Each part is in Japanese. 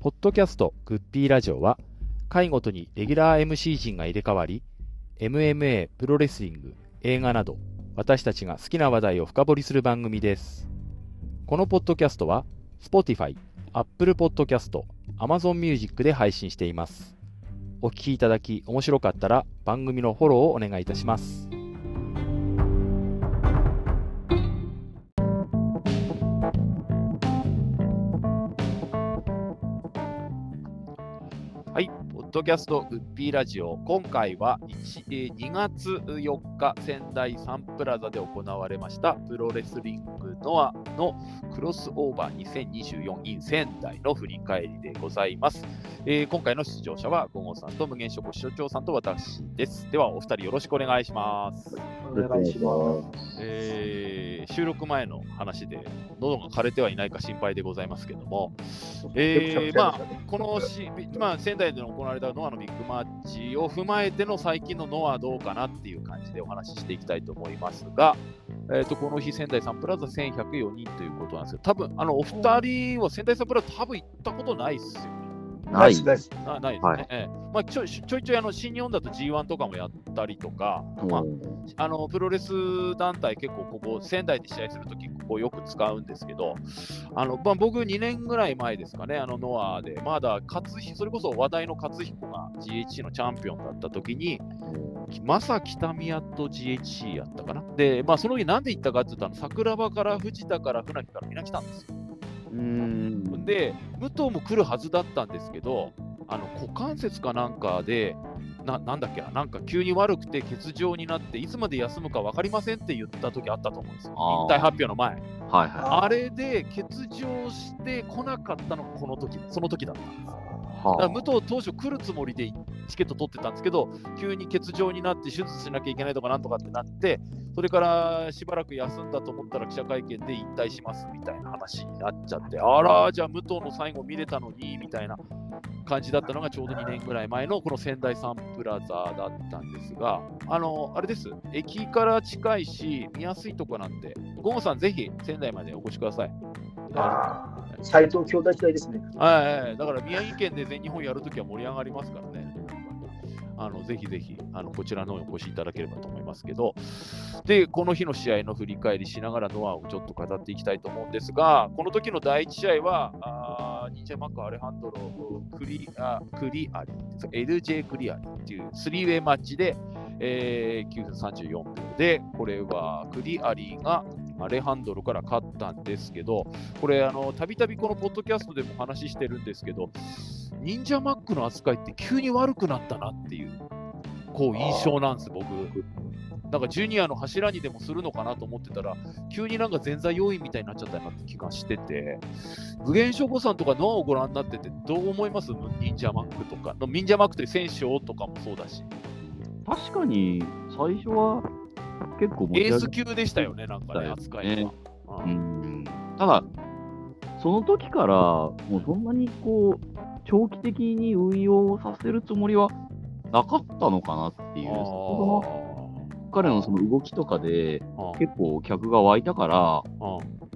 ポッドキャストグッピーラジオは、回ごとにレギュラー MC 陣が入れ替わり、MMA、プロレスリング、映画など、私たちが好きな話題を深掘りする番組です。このポッドキャストは、Spotify、Apple Podcast、Amazon Music で配信しています。お聞きいただき面白かったら番組のフォローをお願いいたします。ドキャストウッピーラジオ、今回は1 2月4日、仙台サンプラザで行われましたプロレスリングノアのクロスオーバー2024 in 仙台の振り返りでございます。えー今回の出場者は、ゴゴさんと無限食所長さんと私です。では、お二人よろしくお願いします。お願いします。えー収録前の話で、喉が枯れてはいないか心配でございますけども、えーまあ、このし、まあ、仙台で行われたノアのビッグマッチを踏まえての最近のノアどうかなっていう感じでお話ししていきたいと思いますが、えー、とこの日、仙台サンプラザ1104人ということなんですけど、多分あのお二人は仙台サンプラザ多分行ったことないっすよね。ナイスです。なないですね。はいええまあ、ちょいちょいちょいあの新日本だと G1 とかもやったりとか、まあ、あのプロレス団体、結構ここ、仙台で試合するとき、ここよく使うんですけど、あのまあ、僕、2年ぐらい前ですかね、あのノアで、まだ勝彦、それこそ話題の勝彦が GHC のチャンピオンだったときに、まさ北宮と GHC やったかな。で、まあ、その時なんで行ったかっていうと、あの桜庭から藤田から船木からみんな来たんですよ。うん。で、武藤も来るはずだったんですけど、あの股関節かなんかで、ななんだっけな、なんか急に悪くて欠場になって、いつまで休むか分かりませんって言った時あったと思うんですよ、引退発表の前。はいはあれで欠場して来なかったのがこの時その時だったんです。い。だから武藤当初来るつもりでチケット取ってたんですけど、急に欠場になって手術しなきゃいけないとかなんとかってなって、それからしばらく休んだと思ったら記者会見で引退しますみたいな話になっちゃって、あら、じゃあ武藤の最後見れたのにみたいな感じだったのがちょうど2年ぐらい前のこの仙台サンプラザだったんですが、あの、あれです、駅から近いし、見やすいとこなんで、ゴモさん、ぜひ仙台までお越しください。あー斎藤兄弟時代ですね。はいはい、だから宮城県で全日本やるときは盛り上がりますからね。あのぜひぜひあのこちらの方にお越しいただければと思いますけど、で、この日の試合の振り返りしながらノアをちょっと語っていきたいと思うんですが、この時の第一試合は、あーニンジャマック・アレハンドロ・クリあクリアリ、LJ クリアリっていうスリーウェイマッチで、えー9分34秒で、これはクリアリがアレハンドロから勝ったんですけど、これ、あの、たびたびこのポッドキャストでも話してるんですけど、忍者マックの扱いって急に悪くなったなっていう、こう、印象なんです、僕。なんか、ジュニアの柱にでもするのかなと思ってたら、急になんか前座要員みたいになっちゃったなって気がしてて、無限諸子さんとかノアをご覧になってて、どう思います？忍者マックとか、忍者マックという選手をとかもそうだし、確かに、最初は結構エース級でしたよね、なんかね、扱いが。ううん。ん。ただ、その時から、もうそんなにこう、長期的に運用させるつもりはなかったのかなっていう、そこの彼のその動きとかで結構客が湧いたから、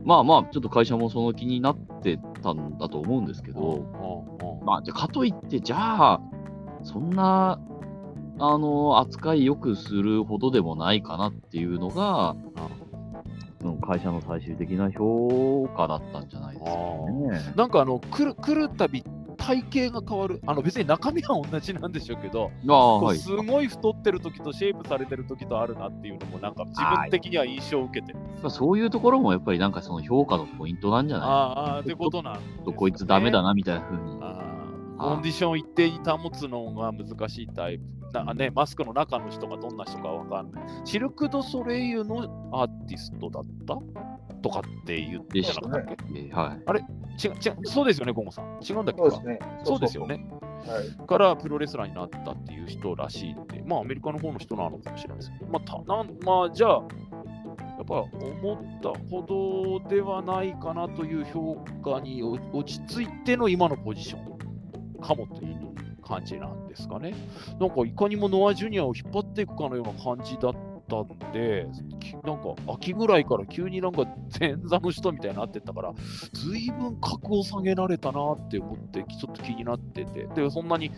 まあまあ、ちょっと会社もその気になってたんだと思うんですけど、まあ、じゃあかといって、じゃあ、そんな、あの、扱いよくするほどでもないかなっていうのが、うん。会社の最終的な評価だったんじゃないですかね。なんかあの来る来るたび体型が変わる。あの別に中身は同じなんでしょうけど、すごい太ってる時とシェイプされてる時とあるなっていうのもなんか自分的には印象を受けて。そういうところもやっぱりなんかその評価のポイントなんじゃない？ああってことなんね。とこいつダメだなみたいな風に。あー。コンディション一定に保つのが難しいタイプな、ね、マスクの中の人がどんな人かわかんない。シルク・ド・ソレイユのアーティストだった？とかって言ってなかったっけ？えーはい。違う違うそうですよねゴンゴさん。違うんだっけそうですね。そうですよね。はい。からプロレスラーになったっていう人らしいんで、まあアメリカの方の人なのかもしれないですけど、まあ、たなんまあじゃあ、やっぱ思ったほどではないかなという評価にお落ち着いての今のポジションかもという感じなんですかね。なんかいかにもノア・ジュニアを引っ張っていくかのような感じだったんで、なんか秋ぐらいから急になんか前座の人みたいになってったから、ずいぶん格を下げられたなって思って、ちょっと気になってて、で、そんなに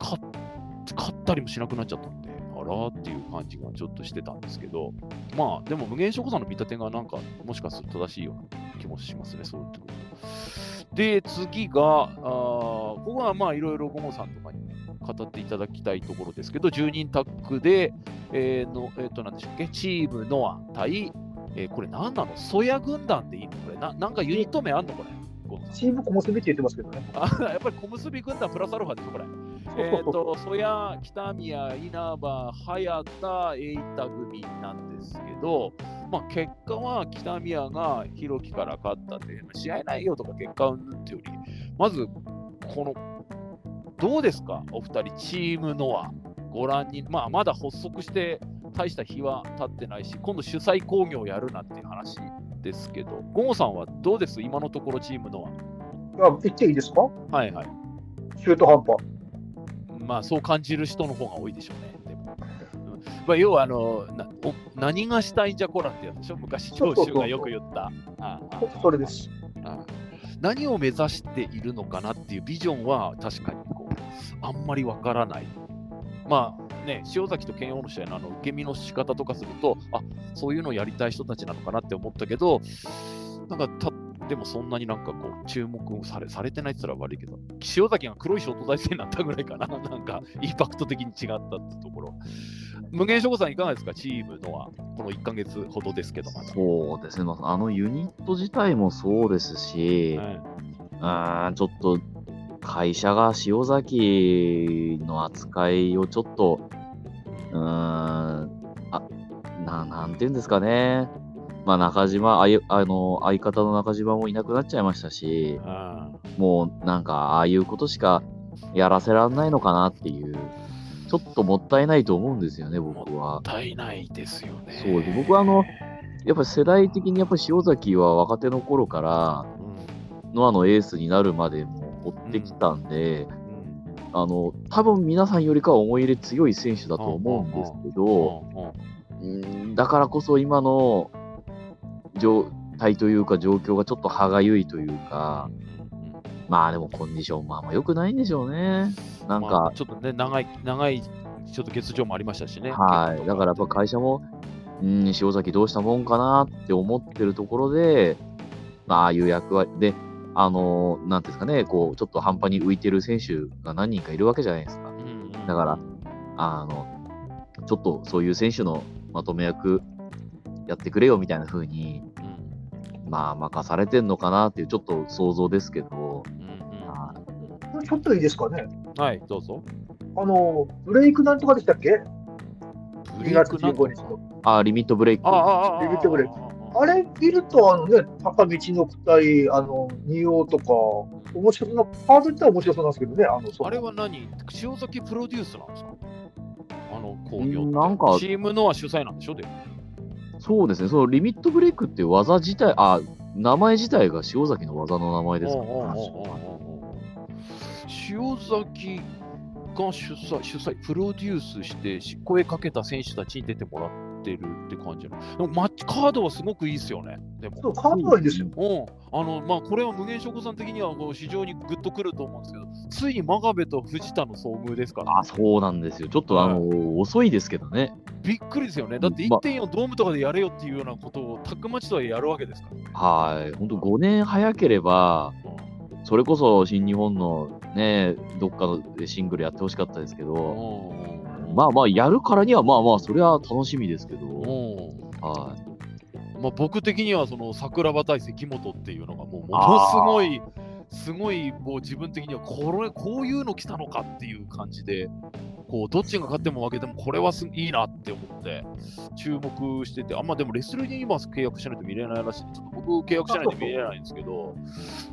勝ったりもしなくなっちゃったんで、あらっていう感じがちょっとしてたんですけど、まあ、でも無限食さんの見立てがなんか、もしかすると正しいような気もしますね、そういうところ。で、次が、あーここはまあ、いろいろゴモさんとかに語っていただきたいところですけど、10人タッグで、えーの、えっ、と、なんでしたっけ、チームノア対、えーこれ何なの？ソヤ軍団でいいの？これな、なんかユニット名あんの？これ。チーム小結びって言ってますけどね。あやっぱり小結軍団プラスアルファでしょ、これ。えっ、と、曽谷、北宮、稲葉、早田、栄太組なんですけど、まあ、結果は北宮が弘樹から勝ったって、試合内容とか結果云々っていうより、まず、この、どうですか、お二人、チームノア、ご覧に、まあ、まだ発足して大した日は経ってないし、今度主催工業をやるなんていう話ですけど、ゴンさんはどうです？今のところチームノあ言っていいですか？ア。はいはい。中途半端。まあそう感じる人の方が多いでしょうね。でもうんまあ、要はあのなお何がしたいんじゃこらってやつでしょ昔長州がよく言った。それです。何を目指しているのかなっていうビジョンは確かにこうあんまりわからない。まあね、塩崎と剣王の試合のあの受け身の仕方とかすると、あそういうのをやりたい人たちなのかなって思ったけど、なんかたでもそんなになんかこう注目されされてないって言ったら悪いけど、塩崎が黒いショート大戦になったぐらいかな、なんかインパクト的に違ったってところ。無限諸子さん、いかがですか、チームのは、この1ヶ月ほどですけど。そうですね、まあ、あのユニット自体もそうですし、はい。ちょっと会社が塩崎の扱いをちょっと、うーん、あななんていうんですかね、まあ、中島あいあの、相方の中島もいなくなっちゃいましたし、あもうなんか、ああいうことしかやらせらんないのかなっていう、ちょっともったいないと思うんですよね、僕は。もっ。たいないですよね。そうです。僕はあのやっぱり世代的にやっぱり塩崎は若手の頃から、うん、ノアのエースになるまでも追ってきたんで、うん。あの多分皆さんよりかは思い入れ強い選手だと思うんですけど、だからこそ今の状態というか状況がちょっと歯がゆいというか、まあでもコンディションまあまあ良くないんでしょうね。なんまかあ、ちょっとね、長い、長い、ちょっと欠場もありましたしね。はい。だからやっぱ会社も、うん、塩崎どうしたもんかなって思ってるところで、まあ、ああいう役割で、あのなんていうんですかね、こう、ちょっと半端に浮いてる選手が何人かいるわけじゃないですか。だから、あの、ちょっとそういう選手のまとめ役やってくれよみたいな風に、うんまあ、任されてんのかなっていう、ちょっと想像ですけど、うんうんはいちょっといいですかね。はい、どうぞ。あの、ブレイクなんとかでしたっけ？ブ ?2 月15日の。あ、リミットブレイク。ああ、ああ、ビビってくれああれ見ると、あのね、高道の区対、あの、仁王とか、面白そうな、カード自体は面白そうなんですけどね、あの、そうあれは何？塩崎プロデュースなんですか？あの工業。なんかチームのは主催なんでしょ？でもそうですね、そのリミットブレイクっていう技自体、あ、名前自体が塩崎の技の名前ですかおうおうおうおうおう塩崎が主催、主催、プロデュースして、声かけた選手たちに出てもらってるって感じなの。でもマッチカードはすごくいいですよね。でも。そう、カードはいいですよ。うん、あのまあ、これは無限食さん的にはこう非常にグッとくると思うんですけど、ついに真壁と藤田の遭遇ですから、あ、そうなんですよ。ちょっとあの、遅いですけどね。びっくりですよね。だってま1.4ドームとかでやれよっていうようなことをタッグマッチとはやるわけですから。はい。本当5年早ければ、それこそ新日本のね、どっかのシングルやってほしかったですけうど、んまあまあ、やるからには、まあまあ、それは楽しみですけど、うん。はい。まあ、僕的にはその桜庭対関本っていうのがもうものすごい、すごいもう自分的にはこれこういうの来たのかっていう感じで、こうどっちが勝っても負けてもこれはすいいなって思って注目してて、あんまあでもレスルに今契約しないと見れないらしいちょっと僕契約しないと見れないんですけど、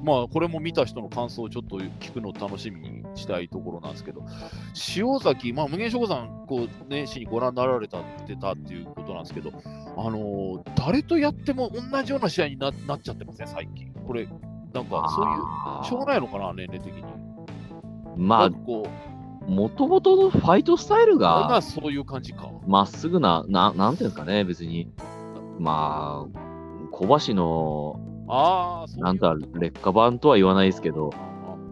まあこれも見た人の感想をちょっと聞くのを楽しみにしたいところなんですけど、塩崎、まあ無限諸子さん、こう年始にご覧になられたってたっていうことなんですけど、あのー誰とやっても同じような試合にななっちゃってますね、最近。これ、なんかそういう、しょうがないのかな、年齢的に。まあこもともとのファイトスタイルまあがそういう感じか。まっすぐな、ななんていうんですかね、別に、まあ、小橋の、ああ、なんだ、劣化版とは言わないですけど、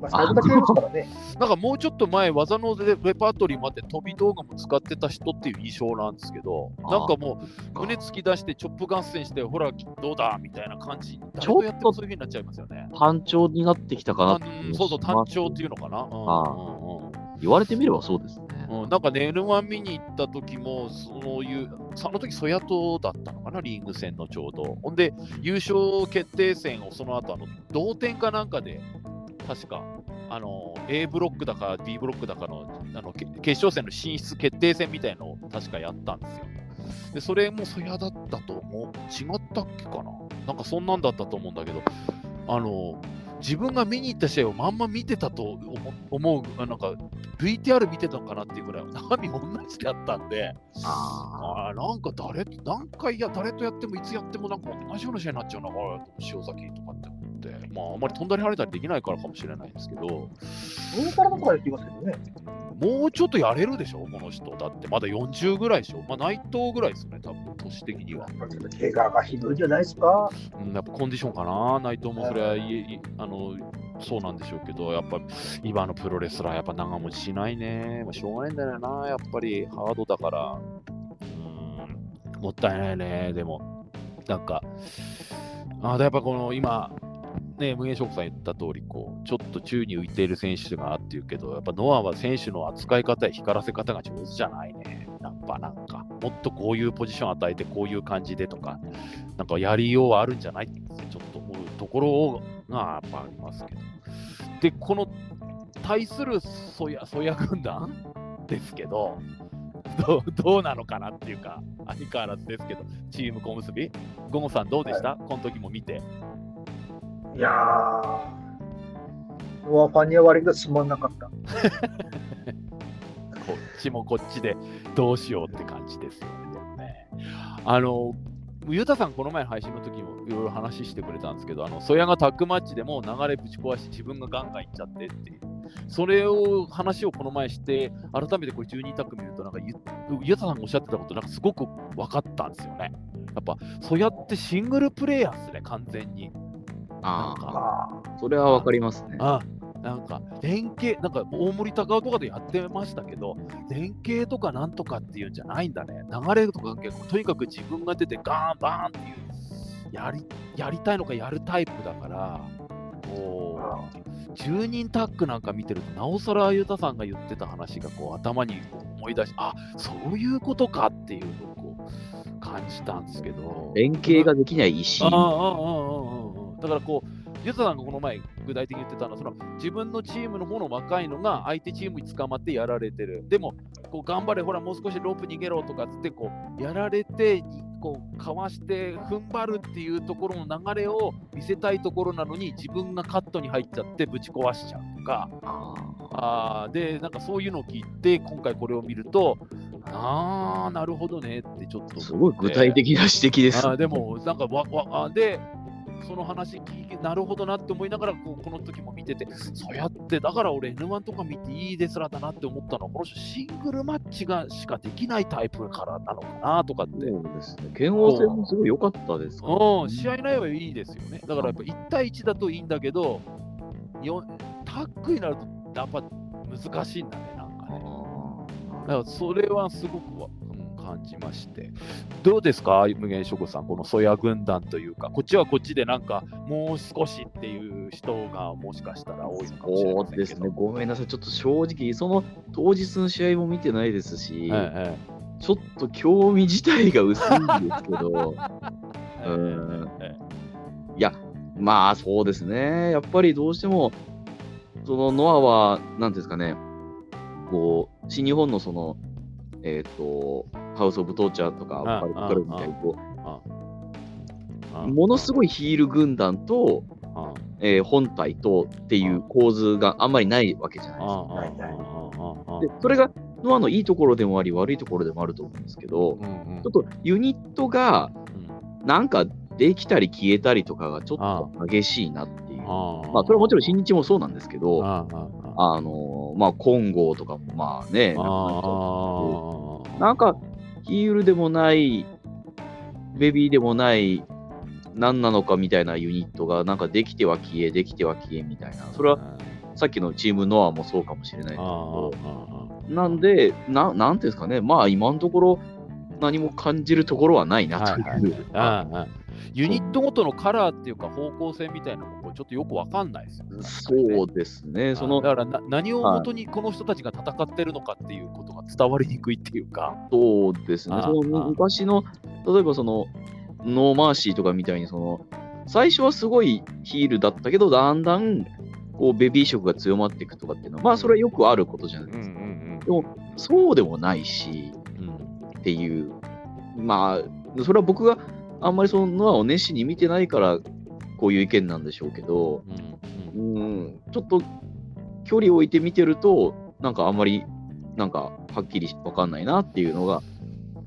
まあ、だけやりますからね。なんかもうちょっと前、技のレレパートリーもあって、飛び動画も使ってた人っていう印象なんですけど、なんかもう、胸突き出して、チョップ合戦して、ほら、どうだみたいな感じ、ちょっとやってもそういう風になっちゃいますよね。単調になってきたかなそうそう、単調っていうのかな。うんあうんうん言われてみればそうですね。うん、なんかね、N1 見に行った時も、そういう、その時ソヤトだったのかな、リーグ戦のちょうど。ほんで、優勝決定戦をその後あの同点かなんかで、確か、あの A ブロックだか B ブロックだかのあのけ決勝戦の進出決定戦みたいのを確かやったんですよ。で、それもソヤだったと思う。違ったっけかな？なんかそんなんだったと思うんだけど、あの、自分が見に行った試合をまんま見てたと思思う、あなんか VTR 見てたのかなっていうぐらい、中身同じだったんで、あなんか誰、何回や、誰とやってもいつやってもなんか同じような試合になっちゃうな、これ塩崎とかって、まああんまり飛んだり跳ねたりできないからかもしれないんですけど、上からとかやってますけどね。もうちょっとやれるでしょ、この人。だってまだ40ぐらいでしょ。まあ内藤ぐらいですよね、多分年的には。怪我がひどいじゃないですか。うん、やっぱコンディションかな、内藤もそれはあのそうなんでしょうけど、やっぱ今のプロレスラー、やっぱ長持ちしないね、まあ、しょうがないんだよな、やっぱりハードだから、うん、もったいないね、でも、なんか、あやっぱこの今、ね、無限食さん言った通りこうちょっと宙に浮いている選手がっていうけど、やっぱノアは選手の扱い方や光らせ方が上手じゃないね。やっぱなんか、もっとこういうポジション与えて、こういう感じでとか、なんかやりようはあるんじゃないってちょっと思うところがやっぱありますけど。で、この対するソヤソヤ軍団ですけど、どうどうなのかなっていうか、相変わらずですけど、チーム小結？び、ゴゴさんどうでした、この時も見て。いやー、ノアファンには悪いけどつまんなかった。こっちもこっちでどうしようって感じですよね。あの、ゆうたさん、この前配信の時もいろいろ話してくれたんですけど、あの、ソヤがタッグマッチでも流れぶち壊して自分がガンガンいっちゃってっていう。それを話をこの前して、改めてこれ12タッグ見ると、なんかゆゆうたさんがおっしゃってたこと、なんかすごく分かったんですよね。やっぱ、ソヤってシングルプレイヤーですね、完全に。ああ、それはわかりますね。あなんか、連携、なんか大森高尾とかでやってましたけど、連携とかなんとかっていうんじゃないんだね。流れとか結構、とにかく自分が出てガーン、バーンっていう、やりやりたいのかやるタイプだから、こう、10人タッグなんか見てると、なおさらゆたさんが言ってた話がこう頭に思い出し、あそういうことかっていうのをこう感じたんですけど。連携ができない石。ああああああだからこう、ゆずさんがこの前、具体的に言ってたのは、その自分のチームの方の若いのが相手チームに捕まってやられてる。でも、こう頑張れ、ほら、もう少しロープ逃げろとかつって、こう、やられて、こう、かわして、踏ん張るっていうところの流れを見せたいところなのに、自分がカットに入っちゃって、ぶち壊しちゃうとか、あで、なんかそういうのを聞いて、今回これを見ると、あー、なるほどねってちょっとすごい具体的な指摘です、あーでも、なんかわわあで、その話聞いて、なるほどなって思いながらこう、この時も見てて、そうやって、だから俺、N1 とか見ていいですらだなって思ったのは、この人、シングルマッチがしかできないタイプからなのかなとかって。そうですね。剣王戦もすごい良かったですからうん、試合内容はいいですよね。だからやっぱ1対1だといいんだけど、よタッグになるとやっぱ難しいんだね、なんかね。だからそれはすごく感じまして。どうですか、無限諸子さん、このソヤ軍団というか、こっちはこっちでなんか、もう少しっていう人がもしかしたら多いのかもしれません。ですね。ごめんなさい。ちょっと正直、その当日の試合も見てないですし、ええちょっと興味自体が薄いんですけど、ええうんええいや、まあそうですね。やっぱりどうしても、そのノアは、なんですかね、こう、新日本のその、えっ、と、ハウス・オブ・トーチャーとか、あバルカルみたいにこあう、ものすごいヒール軍団と、あえー本体とっていう構図があんまりないわけじゃないですか。で、それがノアのいいところでもあり、悪いところでもあると思うんですけど、うんうん。ちょっとユニットがうん。なんかできたり消えたりとかがちょっと激しいなっていう。あまあ、それはもちろん新日もそうなんですけど、ああああ。のまあ、金剛とかもまあね、あなくなっちゃうーなんか、ヒールでもない、ベビーでもない、何なのかみたいなユニットが、なんかできては消え、できては消えみたいな。それはさっきのチームノアもそうかもしれないですけど、なんで、ななんていうんですかね、まあ今のところ何も感じるところはないなという。ユニットごとのカラーっていうか方向性みたいなのもちょっとよくわかんないですよね。そうですね、そのだからな何をもとにこの人たちが戦ってるのかっていうことが伝わりにくいっていうか。そうですね。あ、そのあ昔の、例えばその、 No Mercy とかみたいに、その、最初はすごいヒールだったけど、だんだん、こう、ベビー色が強まっていくとかっていうのは、まあ、それはよくあることじゃないですか。ん。でも、そうでもないし、うん。っていう、まあ、それは僕があんまりそのノアを熱心に見てないから、こういう意見なんでしょうけど、うんうん、ちょっと距離を置いて見てると、なんかあんまり、なんかはっきり分かんないなっていうのが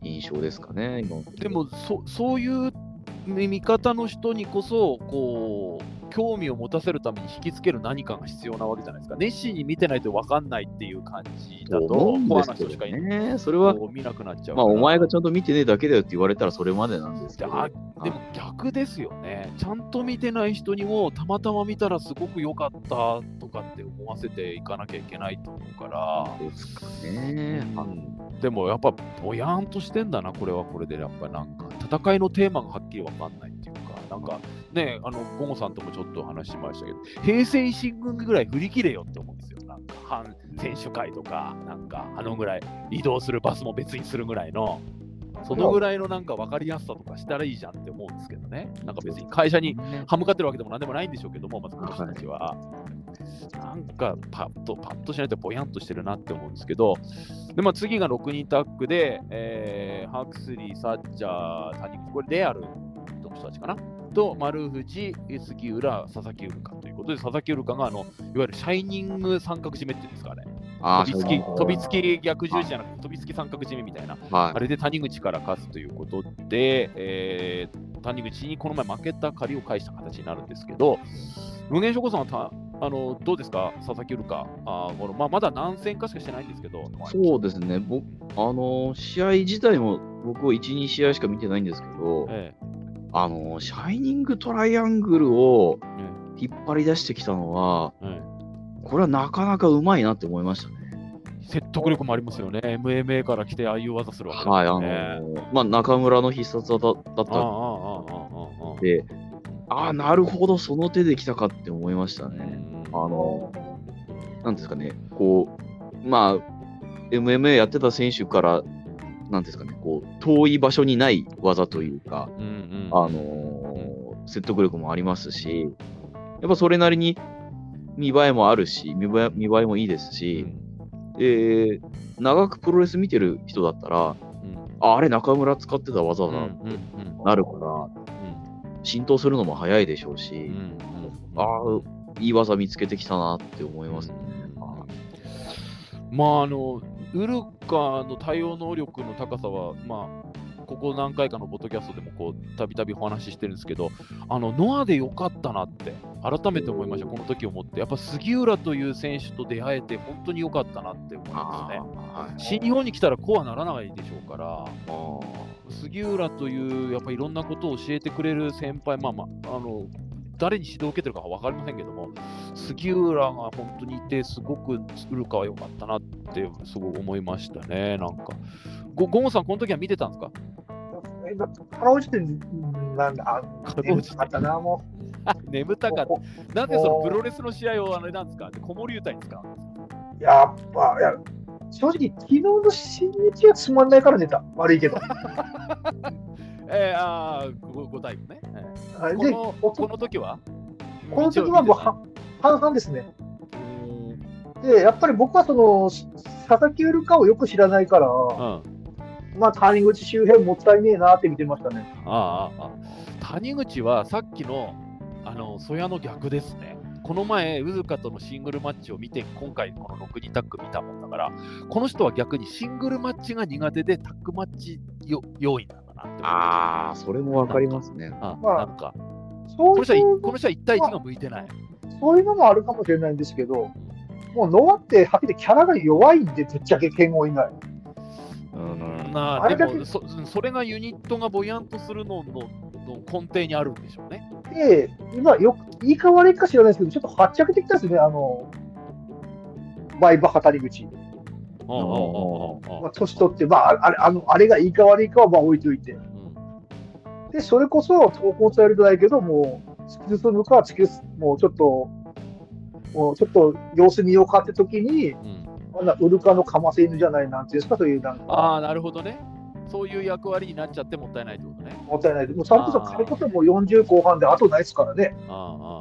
印象ですかね、今でもそそういう見方の人にこそこう興味を持たせるために引きつける何かが必要なわけじゃないですか。熱心に見てないと分かんないっていう感じだと、と思うんコアな人しかいない。ね。それは、見なくなっちゃうまあ。お前がちゃんと見てねえだけだよって言われたらそれまでなんですけど。あでも逆ですよね。ちゃんと見てない人にもたまたま見たらすごく良かったとかって思わせていかなきゃいけないと思うから。ですかね。うんでもやっぱぼやーんとしてんだな、これはこれで、やっぱなんか戦いのテーマがはっきりわかんないっていうか、なんかね、あの、ゴゴさんともちょっと話しましたけど、平成維新軍ぐらい振り切れよって思うんですよ。なんか、反選手会とか、なんか、あのぐらい移動するバスも別にするぐらいの、そのぐらいのなんか分かりやすさとかしたらいいじゃんって思うんですけどね。なんか別に会社に歯向かってるわけでもなんでもないんでしょうけども、まずこの人たちは。なんかパッと、パッとしないとぼやんとしてるなって思うんですけど、で、まあ、次が6人タッグで、えーハクスリー、サッチャー、谷口、これレアルの人たちかな。と、丸藤、杉浦、佐々木ウルカということで、佐々木ウルカがあのいわゆるシャイニング三角締めっていうんですかね。あ飛びつき飛びつき逆十字じゃなくて、飛びつき三角締めみたいな。はいあれで谷口から勝つということで、えー谷口にこの前負けた借りを返した形になるんですけど、無限諸子さんはたあのどうですか、佐々木ウルカ。あーこのまあ、まだ何戦かしかしてないんですけど、そうですね。僕、あの、試合自体も僕は1、2試合しか見てないんですけど、えあの、シャイニングトライアングルを引っ張り出してきたのは、うん、これはなかなかうまいなって思いましたね。説得力もありますよね。MMA から来てああいう技するわけですね。はい、あの、まあ、中村の必殺技だったで、ああ、なるほど、その手で来たかって思いましたね。あの、なんですかね、こう、まあ、MMA やってた選手からなんですかね、こう、遠い場所にない技というか、うんうん。あのー説得力もありますし、やっぱそれなりに見栄えもあるし、見栄え見栄えもいいですし、で、長くプロレス見てる人だったら、うん。ああれ中村使ってた技だな、うんうんうんなるから、浸透するのも早いでしょうし、うんうんああ、いい技見つけてきたなって思いますね。まああのウルカの対応能力の高さはまあここ何回かのポッドキャストでもこうたびたびお話ししてるんですけどあのノアでよかったなって改めて思いましたこの時をもって。やっぱ杉浦という選手と出会えて本当によかったなって思いますね。はい。新日本に来たらこうはならないでしょうからあ杉浦というやっぱいろんなことを教えてくれる先輩まあまああの誰に指導を受けてるかは分かりませんけども杉浦が本当にいてすごくウルカは良かったなってすごい思いましたねなんか。ごゴンさんこの時は見てたんですか？かろうじて、なんだ、あ、かろうじて眠かったな、も 眠たか。っう。たなんでそのプロレスの試合をあれなんですか？子守歌に使うんですか？やっぱ、いや、正直、昨日の新日はつまんないから寝た。悪いけど。えー、あーごごタイプね、えーこで、のここの時は？この時はもうは半々ですね。うんで、やっぱり僕はその、佐々木ウルカをよく知らないから、うんまあ、谷口周辺もったいねえなって見てましたね。ああああ谷口はさっきのあの曽谷の逆ですね。この前、ウズカとのシングルマッチを見て、今回この6人タッグ見たもんだから、この人は逆にシングルマッチが苦手で、タッグマッチよ要員なんだなってあー、それもわかりますね。まあなんかそうこの人はこの人は1対1が向いてない。そういうのもあるかもしれないんですけど、もうノアってはっきりキャラが弱いんで、ぶっちゃけ剣豪以外。うんまあ、あれだけでもそ、それがユニットがぼやんとするののの根底にあるんでしょうね。で、今、よく、言い変わりか知らないですけど、ちょっと発着できたですね、あの、バイバハ谷口。あああああああまあ、年取って、まあ、あれ、あの、あれが言い変わりかはまあ置いといて。うんで、それこそ、投稿されるとないけど、もう、突き進むか、突き進もうちょっと、もうちょっと様子見ようかって時に、うんあんなウルカのかませ犬じゃないなんていうんですか、そういうなんか、ああ、なるほどね。そういう役割になっちゃってもったいないってことね。もったいない。もうそれこそ、それこそもう40後半で後ないですからね。ああ、ああ、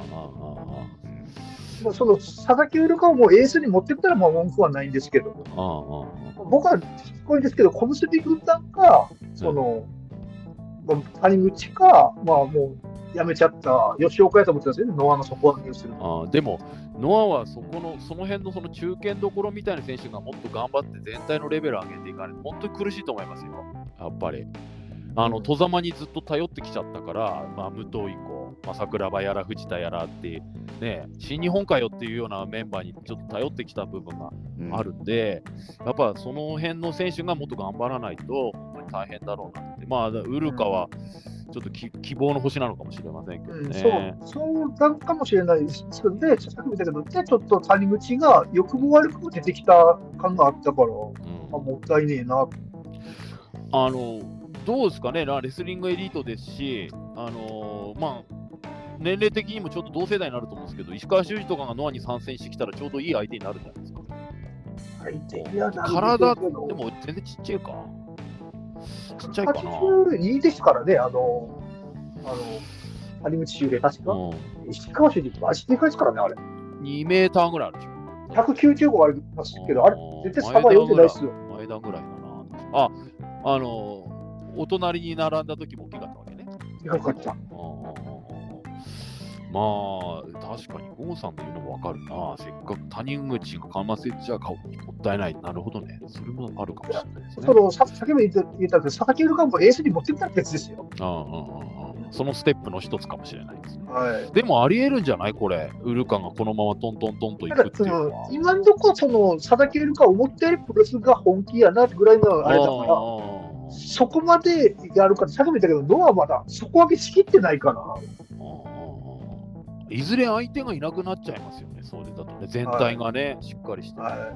ああ、その佐々木ウルカをもうエースに持ってったらまあ文句はないんですけど、ああ、僕はしつこいんですけど、小結軍団か、その、まあ谷口か、まあもう辞めちゃった吉岡やと思ってたんですよね、ノアの底上げをする。ああでも、ノアはそこの、その辺のその中堅どころみたいな選手がもっと頑張って全体のレベルを上げていかないと、本当に苦しいと思いますよ、やっぱり。あの、戸様にずっと頼ってきちゃったから、まあ、武藤以降、まあ、桜庭やら藤田やらって、ね、新日本かよっていうようなメンバーにちょっと頼ってきた部分があるんで、やっぱその辺の選手がもっと頑張らないと、本当に大変だろうなって。まあ、ウルカはちょっとき希望の星なのかもしれませんけどうん、ね。そう、そうなんかもしれないですけど、で、さっきも言ったけど、で、ちょっと谷口が欲も悪くも出てきた感があったから、うんあもったいねえな。あのどうですかね、なレスリングエリートですし、あのまあ、年齢的にもちょっと同世代になると思うんですけど、石川修司とかがノアに参戦してきたらちょうどいい相手になるんじゃないですか？相手にはなる体、でも全然ちっちゃいか。ちっちゃいかな。82ですからね、あの、あの、谷口修礼、確か。う石川修でかいですからね、あれ。ん、2メーターぐらいあるでしょ。195ありますけど、あれ、絶対差が読んでないっすよ。前田ぐらいだな。あ、あの、お隣に並んだ時も大きかったわけね。よかった。ああまあ、確かに、ゴーさんの言うのもわかるな。せっかく谷口がかませちゃ顔もったいない。なるほどね。それもあるかもしれないですね。その、さ先ほど言った言ったけど、佐々木ウルカンもエースに持ってきたってやつですよ。ああああそのステップの一つかもしれないですね。はい。でもありえるんじゃない？これ。ウルカがこのままトントントンといくっていうのは。今のところ、その佐々木ウルカン思ったよりプロレスが本気やなぐらいのあれだから、あそこまでやるかって、さっきも言ったけど、ノアはまだ底上げしきってないから。いずれ相手がいなくなっちゃいますよね。それだとね。全体がね、しっかりして。は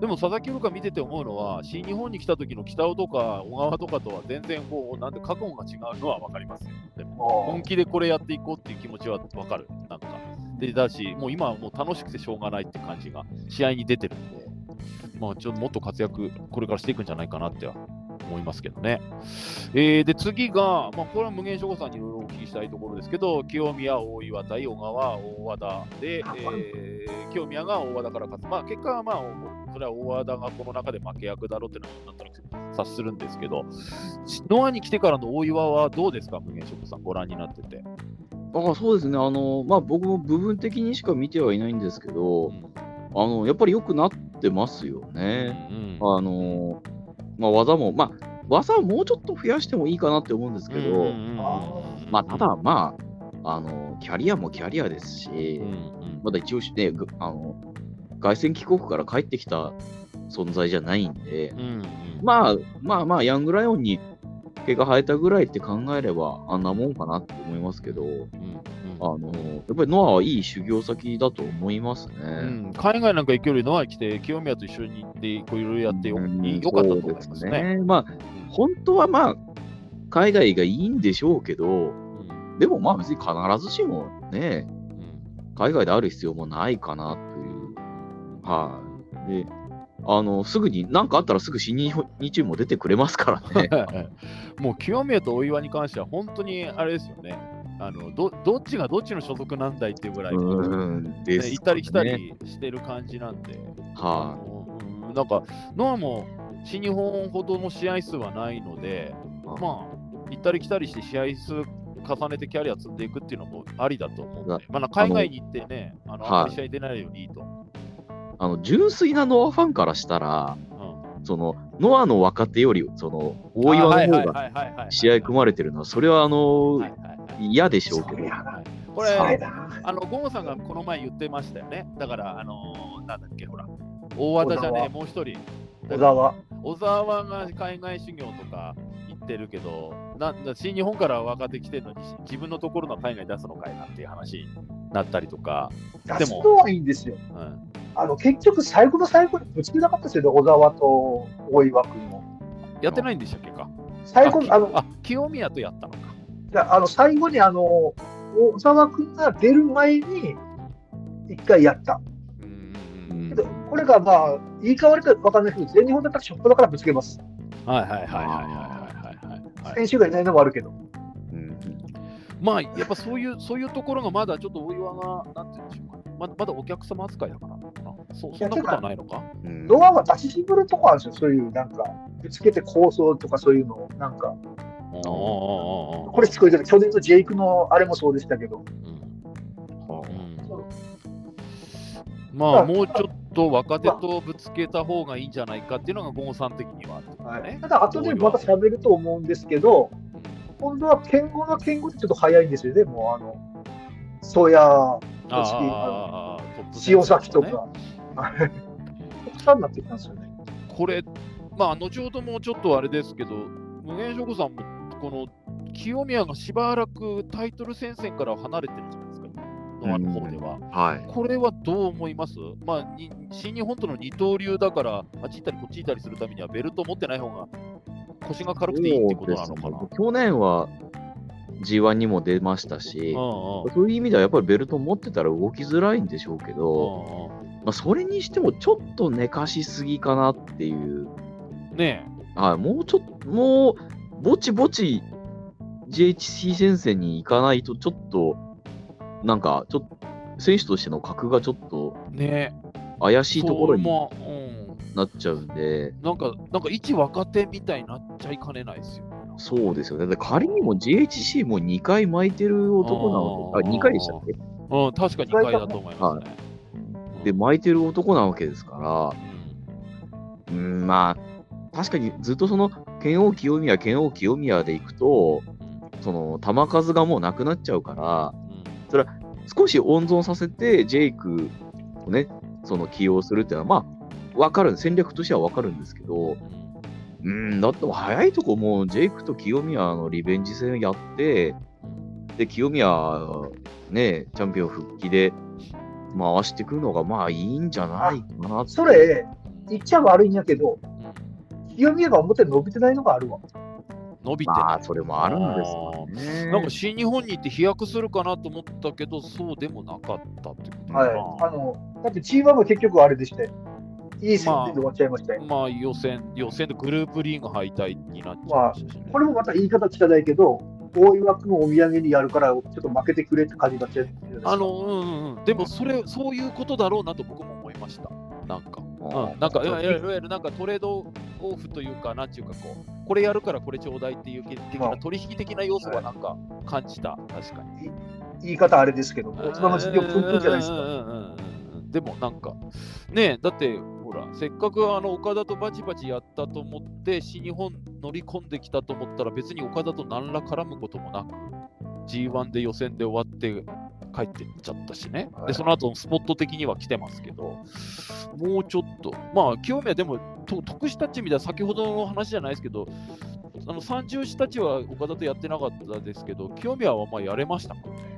でも佐々木ウルカ見てて思うのは、新日本に来た時の北尾とか小川とかとは全然こう、なんで覚悟が違うのは分かりますよ。でもい。本気でこれやっていこうっていう気持ちは分かる。なんか。で、だし、もう今はもう楽しくてしょうがないって感じが試合に出てるんで、まあちょっともっと活躍、これからしていくんじゃないかなっては思いますけどね。えーで、次が、まあこれは無限諸吾さんにいろいろお聞きしたいところですけど、清宮、大岩対小川、大和田で、えー清宮が大和田から勝つ。まあ結果はまあ、それは大和田がこの中で負け役だろうっていうのはなんとなく察するんですけど、ノアに来てからの大岩はどうですか、無限諸吾さん、ご覧になってて。あそうですね、あのまあ、僕も部分的にしか見てはいないんですけど、うんあのやっぱり良くなってますよね。うんあのまあ、技も、まあ、技をもうちょっと増やしてもいいかなって思うんですけど、まあ、ただ、まあ、あのキャリアもキャリアですし、うんうんまだ一応ね、あの凱旋帰国から帰ってきた存在じゃないんで、うんうんまあまあまあ、ヤングライオンに毛が生えたぐらいって考えれば、あんなもんかなって思いますけど、うんあのやっぱりノアはいい修行先だと思いますね。うん海外なんか行くよりノアに来て、清宮と一緒に行って、こういろいろやってよ,、かったと思いまそうですね。ね。まあ、本当はまあ、海外がいいんでしょうけど、うんでもまあ別に必ずしもね、うん海外である必要もないかなという。はい。で、あの、すぐに、なんかあったらすぐ新日本日も出てくれますからね。もう清宮と大岩に関しては、本当にあれですよね。あのどどっちがどっちの所属なんだいっていうぐらいの、ね行ったり来た。りしてる感じなんで、はあなんか、ノアも新日本ほどの試合数はないので、い。まあ、行ったり来たりして試合数重ねてキャリア積んでいくっていうのもありだと思うんで、まあ、海外に行ってね、あのはいあんまり試合出ないようにいいと。あの、純粋なノアファンからしたら、うんその、ノアの若手より、その、大岩の方がが試合組まれてるのは、それはあの、嫌でしょうけど。こそれ。あの、ゴンさんがこの前言ってましたよね。だから、あの、なんだっけ、ほら。大和田じゃねえ、もう一人。小沢。小沢が海外修行とか行ってるけど、なな新日本から若手来てるのに、自分のところの海外出すのかいなっていう話になったりとか、出すのはいいんですよ。うん、あの、結局、最後の最後にぶつけなかったですよね、小沢と大岩君も。やってないんでしたっけか？最後、あの、あ、清宮とやったのか。いやあの最後にあの、小沢君が出る前に、一回やった。けど、これがまあ、言い換わりかわかんないけど、全日本だったらショップだからぶつけます。はいはいはいはいはいはいはい、はい。選手がいないのもあるけど。うんまあ、やっぱそういう、そういうところがまだちょっと大岩が、なんていうんでしょうか、ままだお客様扱いだから。そそんなことはないのか？うん。ノアは出し渋るとこあるんですよ、そういうなんか、ぶつけて構想とかそういうのを、なんか、ここれ聞こえてる、去年のジェイクのあれもそうでしたけど、はまあ、もうちょっと若手とぶつけた方がいいんじゃないかっていうのが、ゴンさん的にはあってことね。ただ後でまた喋ると思うんですけど、今度は剣豪は剣豪でちょっと早いんですよね、もうあの、宗谷、あ組織あ、トップ塩崎とね。か、国産になってきたんですよね。これ、まあ、後ほどもちょっとあれですけど、無限諸子さんも、この清宮がしばらくタイトル戦線から離れてるじゃないですか、ノアの方では。はい。これはどう思います？まあ、に新日本との二刀流だから、あっち行ったりこっち行ったりするためには、ベルト持ってない方が腰が軽くていいってことなのかな。ね去年は G1 にも出ましたし、うんうんそういう意味ではやっぱりベルト持ってたら動きづらいんでしょうけど、まあ、それにしてもちょっと寝かしすぎかなっていう、うんねはい、もうちょっと、もうぼちぼち JHC 戦線に行かないと、ちょっと、なんか、ちょっと、選手としての格がちょっとえ、ね怪しいところにそうも、う。ん、なっちゃうんで、なんか、なんか一若手みたいになっちゃいかねないですよ。そうですよね。だって仮にも JHC も2回巻いてる男なわけ、あ、2回でしたっけ？うん、確か2回だと思いますね。で、巻いてる男なわけですから、うんうん、まあ、確かにずっとその、剣王清宮、剣王清宮でいくと、その、球数がもうなくなっちゃうから、少し温存させて、ジェイクをね、その起用するっていうのは、まあ、わかる、戦略としてはわかるんですけど、うん、だって早いとこもう、ジェイクと清宮のリベンジ戦やって、で、清宮、ね、チャンピオン復帰で回してくるのが、まあいいんじゃないかなそれ、言っちゃ悪いんやけど、清宮が表に伸びてないのがあるわ。伸びてないまあ、それもあるんですよね。なんか新日本に行って飛躍するかなと思ったけど、そうでもなかったってことかはい。な。あの、だってチームも結局あれでして、いい戦で終わっちゃいましたよ。まあ予選、予選でグループリーグ敗退になっちゃいましたしね。これもまた言い方汚いけど、大岩君をお土産にやるから、ちょっと負けてくれって感じになっちゃうじゃないですか。あの、うんうんうん。でもそれ、そういうことだろうなと僕も思いました。なんか。うん、なんか、いわゆるなんかトレードオフというか、なんていうかこう、これやるからこれちょうだいっていう的な取引的な要素はなんか感じた、確かに。言い方あれですけど、大人の事業プンプンじゃないですか。でもなんか、ねえ、だって、ほら、せっかくあの岡田とバチバチやったと思って、新日本乗り込んできたと思ったら、別に岡田と何ら絡むこともなく、G1 で予選で終わって帰ってっちゃったしね。はいで、その後スポット的には来てますけど、もうちょっと、まあ、清宮でも、と得したって意味では先ほどの話じゃないですけど、あの三重師たちは岡田とやってなかったですけど、清宮はまあやれましたからね。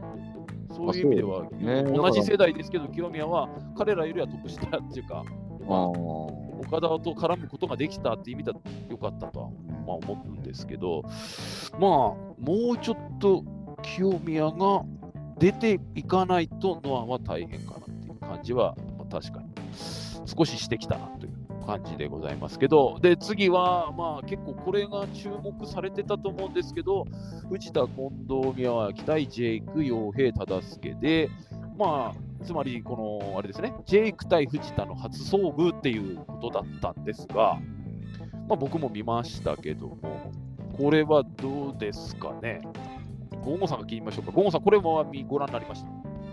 そういう意味では、ね同じ世代ですけど、清宮は彼らよりは得したっていうか、あー。岡田と絡むことができたっていう意味では良かったとは、まあ、思うんですけど、まあ、もうちょっと清宮が出ていかないとノアは大変かなっていう感じは、まあ、確かに少ししてきたなという感じでございますけど、で、次は、まあ結構これが注目されてたと思うんですけど、藤田、近藤、宮脇対ジェイク、洋平、忠助で、まあ、つまり、この、あれですね、ジェイク対藤田の初遭遇っていうことだったんですが、まあ僕も見ましたけども、これはどうですかね？ゴーゴさんが聞きましょうか。ゴーゴさん、これもご覧になりました？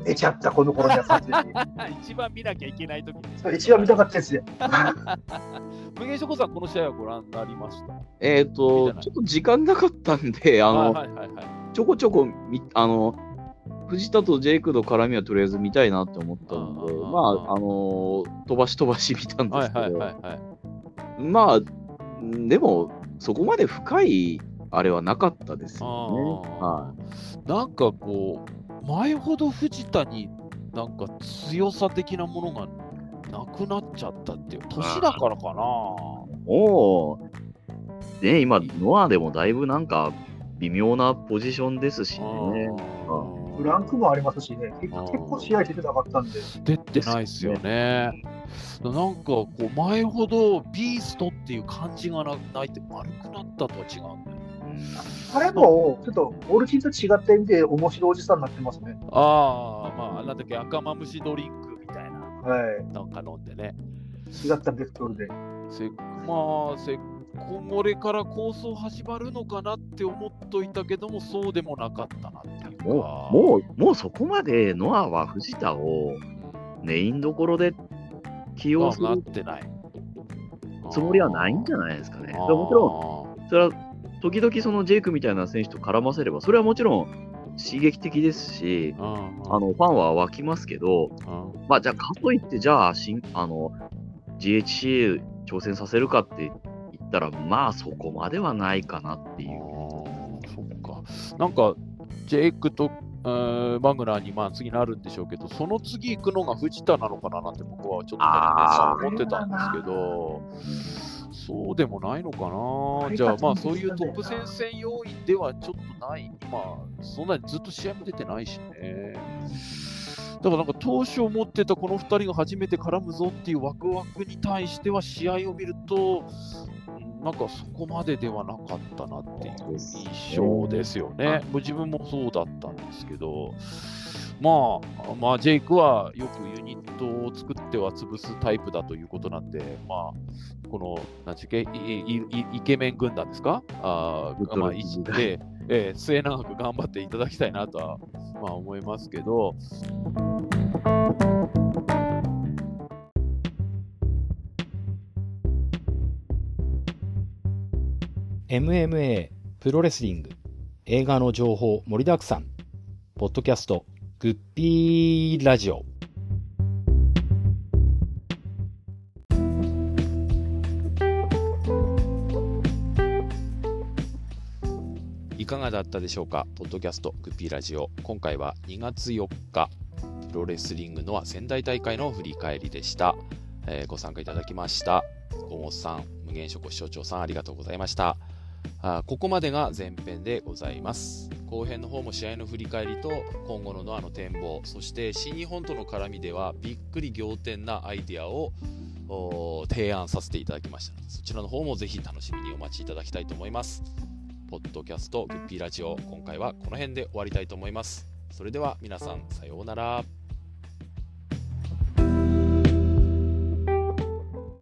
寝ちゃった、この頃に。一番見なきゃいけないときに。それ一番見たかったやつで。無限諸子さん、この試合はご覧になりました？えっ、いいとちょっと時間なかったんで、あの、はいはいはいはい。ちょこちょこみ、あの、藤田とジェイクの絡みはとりあえず見たいなって思ったんで、うんうんうんまあ、あのー飛ばし飛ばし見たんではいすけど。まあ、でも、そこまで深いあれはなかったですよね。あはーなんかこう、前ほど藤田になんか強さ的なものがなくなっちゃったっていう、年だからかな。い、もう、ね、今、ノアでもだいぶなんか微妙なポジションですしね。うんブランクもありますしね、結構試合出てなかったんで、出てないっすよね。なんかこう前ほどビーストっていう感じがなないって丸くなったとは違うんだよ。彼もちょっとオルチンと違った意味で面白いおじさんになってますね。ああ、まあ、なんだっけ、赤マムシドリンクみたいな、はなんか飲んでね。い。違ったベクトルで。せまあ、せこれから構想始まるのかなって思っといたけども、そうでもなかったなっていうか。もう、もう、もうそこまでノアは藤田をメインどころで起用するってない。つもりはないんじゃないですかね。もちろん、それは時々そのジェイクみたいな選手と絡ませれば、それはもちろん刺激的ですし、うんあのファンは湧きますけど、うんまあ、じゃあ、かといって、じゃあ、新あの GHC 挑戦させるかって言ったら、まあ、そこまではないかなっていう。そっか。なんか、ジェイクと、えーマグナーにまあ次なるんでしょうけど、その次行くのが藤田なのかななんて僕はちょっと思ってたんですけど、そうでもないのかな。いじゃあまあそういうトにップ戦線要員ではちょっとない。まあそんなにずっと試合も出てないしね。だからなんか当初思ってたこの2人が初めて絡むぞっていうワクワクに対しては試合を見ると、うんなんかそこまでではなかったなっていう印象ですよね。もう自分もそうだったんですけど、まあ、まあ、ジェイクはよくユニットを作っては潰すタイプだということなんで、まあ、この、なんちゅうけ、イケメン軍団ですか？あーまあ、グッドルックいえええー末永く頑張っていただきたいなとは、まあ、思いますけど、MMA プロレスリング映画の情報盛りだくさんポッドキャストグッピーラジオいかがだったでしょうか、ポッドキャストグッピーラジオ。今回は2月4日、プロレスリングの仙台大会の振り返りでした。えーご参加いただきました。小本さん、無限諸子視聴長さん、ありがとうございました。あここまでが前編でございます。後編の方も試合の振り返りと今後のノアの展望、そして新日本との絡みではびっくり仰天なアイデアを提案させていただきました。そちらの方もぜひ楽しみにお待ちいただきたいと思います。ポッドキャストグッピーラジオ今回はこの辺で終わりたいと思います。それでは皆さんさようなら。